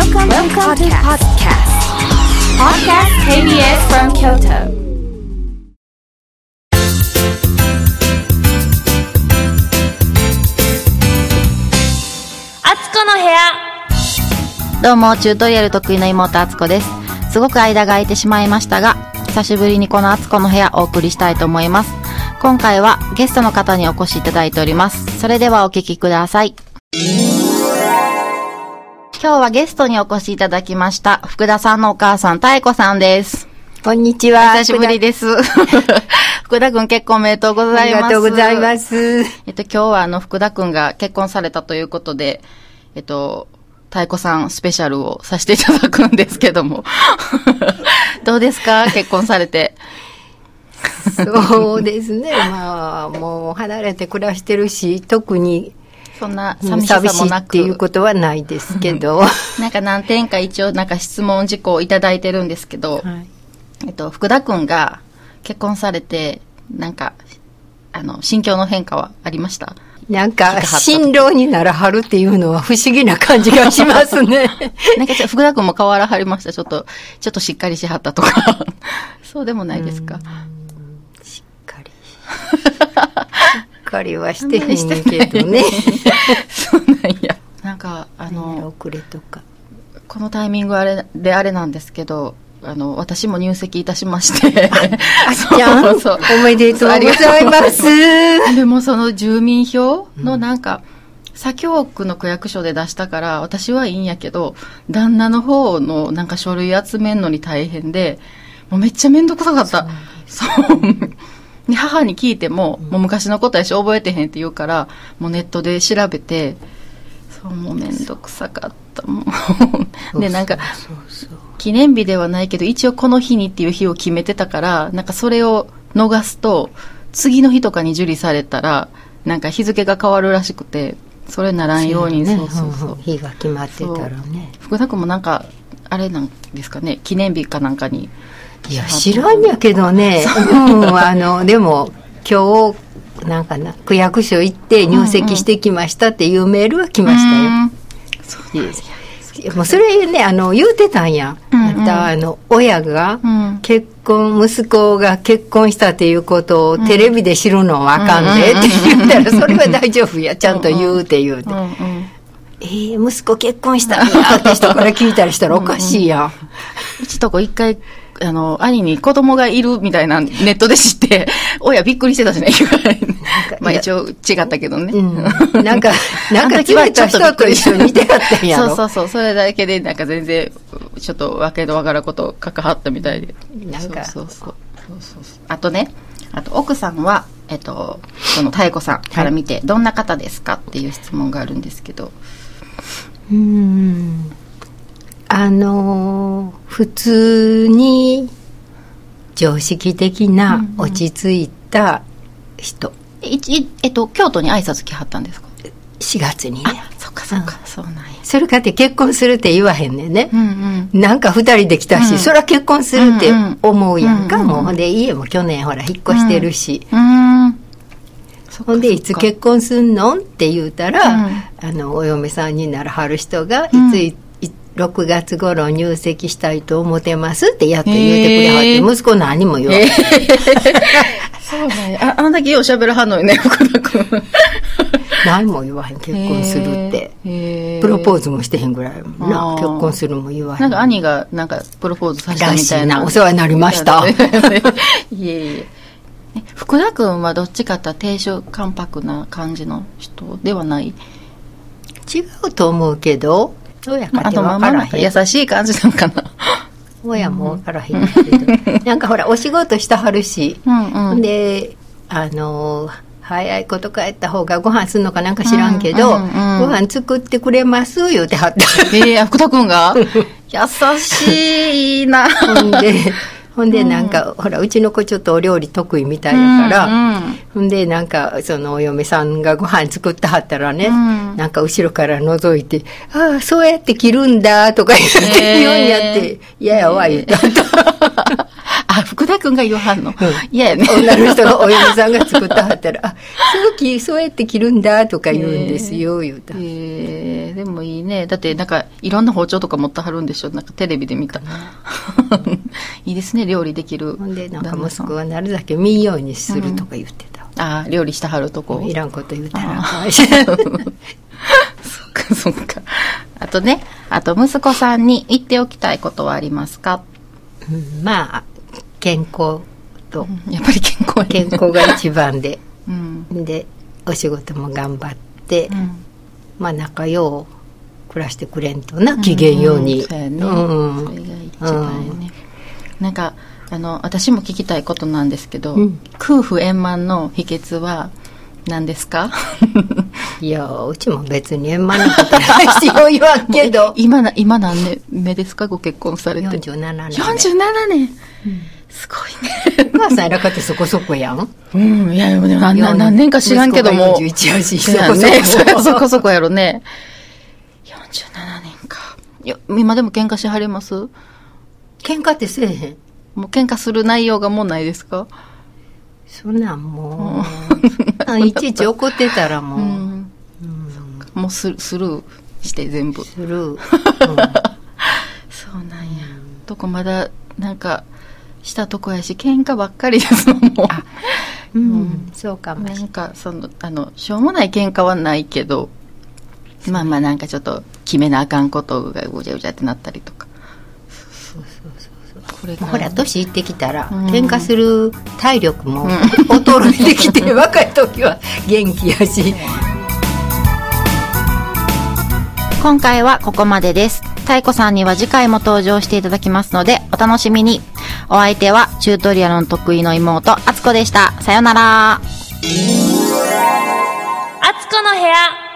Welcome, Welcome to podcast. Podcast KBS from Kyoto. あつこの部屋どうも、チュートリアル得意の妹あつこです。すごく間が空いてしまいましたが、久しぶりにこのあつこの部屋お送りしたいと思います。今回はゲストの方にお越しいただいております。それではお聞きください。今日はゲストにお越しいただきました、福田さんのお母さん、たえこさんです。こんにちは。久しぶりです。福田くん結婚おめでとうごありざいます。がとうございます。えっと、今日はあの、福田くんが結婚されたということで、えっと、太鼓さんスペシャルをさせていただくんですけども。どうですか？結婚されて。そうですね。まあ、もう離れて暮らしてるし、特にそんな寂寂ししさもなく。いっていうことはないですけど。なんか何点か一応なんか質問事項をいただいてるんですけど、はいえっと、福田くんが結婚されて、なんか、あの、心境の変化はありました？なんか、新郎にならはるっていうのは不思議な感じがしますね。なんか福田くんも変わらはりました？ちょっと、ちょっとしっかりしはったとか。そうでもないですか？しっかり。かりはしてへんけどね。そうなんや。なんか、あの、遅れとか。このタイミングあれであれなんですけど、あの、私も入籍いたしまして。あ じゃんそうおめでとうございます。でもその住民票のなんか、左京区の区役所で出したから、私はいいんやけど、旦那の方のなんか書類集めんのに大変で、もうめっちゃめんどくさかった。そう。で、母に聞いても、もう昔のことやし覚えてへんって言うから、もうネットで調べて、そう、もうめんどくさかった。もうで、なんか。記念日ではないけど、一応この日にっていう日を決めてたから、なんかそれを逃すと、次の日とかに受理されたら、なんか日付が変わるらしくて、それならんように、ねそうそうそう。日が決まってたらね。福田君もなんか、あれなんですかね、記念日かなんかに。いや、知らんやけどね。う。ん、あの、でも、今日、なんかな、区役所行って入籍してきましたっていうメールは来ましたよ。うん。いやもうそれね、あの、言うてたんや。うんうん。また、あの、親がうん。結婚、息子が結婚したっていうことをテレビで知るのはあかんでって言ったら、それは大丈夫や、ちゃんと言うて言うて。う。んうん。えー、息子結婚したって人から聞いたりしたらおかしいや。ん。うちとこ一回、あの、兄に子供がいるみたいなネットで知って、親びっくりしてたしね、まあ一応違ったけどね。うん。なんか、なんかあの時は連れた人と一緒に見てやったんやろ？そうそうそう、それだけでなんか全然、ちょっとわけのわからんこと関わったみたいで。なんかそうそうそう。そうそうそうあとね、あと奥さんは、えっと、その妙子さんから見て、どんな方ですか？っていう質問があるんですけど。うん。あのー普通に常識的な落ち着いた人。えいちえっと、京都に挨拶来はったんですか？4月にね。そっかそっか、そうなんや。それかって結婚するって言わへんねんね。うんうん。なんか二人できたし、うんそりゃ結婚するって思うやんか。うんうんもうほんで家も去年ほら引っ越してるし。ほんで、いつ結婚すんの？って言うたら、うんあの、お嫁さんにならはる人が、いうんつい、い6月頃入籍したいと思ってますってやっと言うてくれはって、息子何も言わない。そうなんや。あ、あんだけよう喋るはんのよね、福田君。何も言わへん、結婚するって。プロポーズもしてへんぐらいな結婚するも言わへん。なんか兄がなんかプロポーズさせたらみたいな。お世話になりました。いえいえ。え福田君はどっちかって低所関白な感じの人ではない？違うと思うけど、親かって分からへん。優しい感じなのかな。親も分からへんけど。なんかほら、お仕事したはるし、うんうん。で、あのー早いこと帰った方がご飯すんのかなんか知らんけど、うんうんうんご飯作ってくれます言うてはった。ええ福田君が？優しいな。ほんで、ほんでなんか、ほら、うちの子ちょっとお料理得意みたいやから、ほんでなんか、そのお嫁さんがご飯作ってはったらね、うん。なんか後ろから覗いて、ああ、そうやって切るんだとか言ってへー。言うんやって、嫌やわ言った。あ、福田田君が言わはんの？嫌、やね。女の人がお嫁さんが作ったはったら、あ、そうき、そうやって着るんだとか言うんですよ、言うた。えー、でもいいね。だってなんかいろんな包丁とか持ってはるんでしょ？なんかテレビで見た。いいですね、料理できる。ほんで、なんか息子はなるだけ見んようにするとか言ってた。ああ、料理してはるとこ。いらんこと言うたら。そっかそっか。あとね、あと息子さんに言っておきたいことはありますか、うんまあ、健康と、やっぱり健康健康が一番で、うん。で、お仕事も頑張って、うんまあ仲良う暮らしてくれんとな、機嫌ように。うやね。うんそれが一番やね。なんか、あの、私も聞きたいことなんですけど、うん夫婦円満の秘訣は何ですか？いや、うちも別に円満なことないしよ う言わんけど。今な、今何年目ですか？ご結婚されて。47年。47年、すごいね。お母さん偉かってそこそこやん？うん、いや、でも何何何年か知らんけども。息子が41やし、そうやね。それはそこそこやろね。47年か。いや、今でも喧嘩しはります？も喧嘩ってせえへん。う喧嘩する内容がもうないですか？そんなんもう、あ いちいち怒ってたらもう、うん。もうスルスルーして全部。する。うん そうなんや。とこまだ、なんか、したとこやし、喧嘩ばっかりですもん、もう。うん、そうかもしれなんかそのあのしょうもない喧嘩はないけどまあまあなんかちょっと決めなあかんことがぐちゃぐちゃってなったりとか。これが。ほら、年いってきたら、うん。喧嘩する体力も衰えてきて、若い時は元気やし。今回はここまでです。サイコさんには次回も登場していただきますので、お楽しみに。お相手は、チュートリアルの得意の妹、あつこでした。さよなら。あつこの部屋。